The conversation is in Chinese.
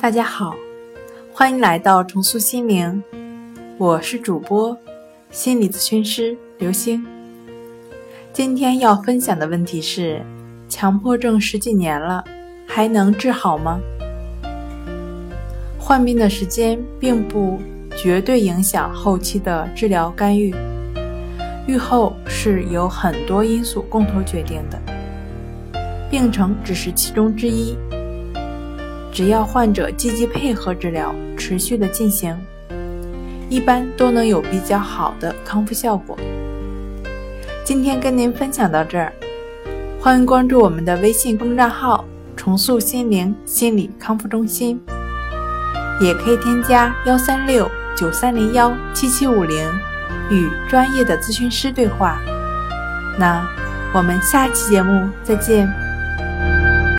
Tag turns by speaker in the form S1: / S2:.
S1: 大家好，欢迎来到重塑心灵，我是主播心理咨询师刘星。今天要分享的问题是：强迫症十几年了，还能治好吗？患病的时间并不绝对影响后期的治疗干预，愈后是由很多因素共同决定的，病程只是其中之一。只要患者积极配合治疗，持续的进行，一般都能有比较好的康复效果。今天跟您分享到这儿，欢迎关注我们的微信公众号“重塑心灵心理康复中心”，也可以添加幺三六九三零幺七七五零与专业的咨询师对话。那我们下期节目再见。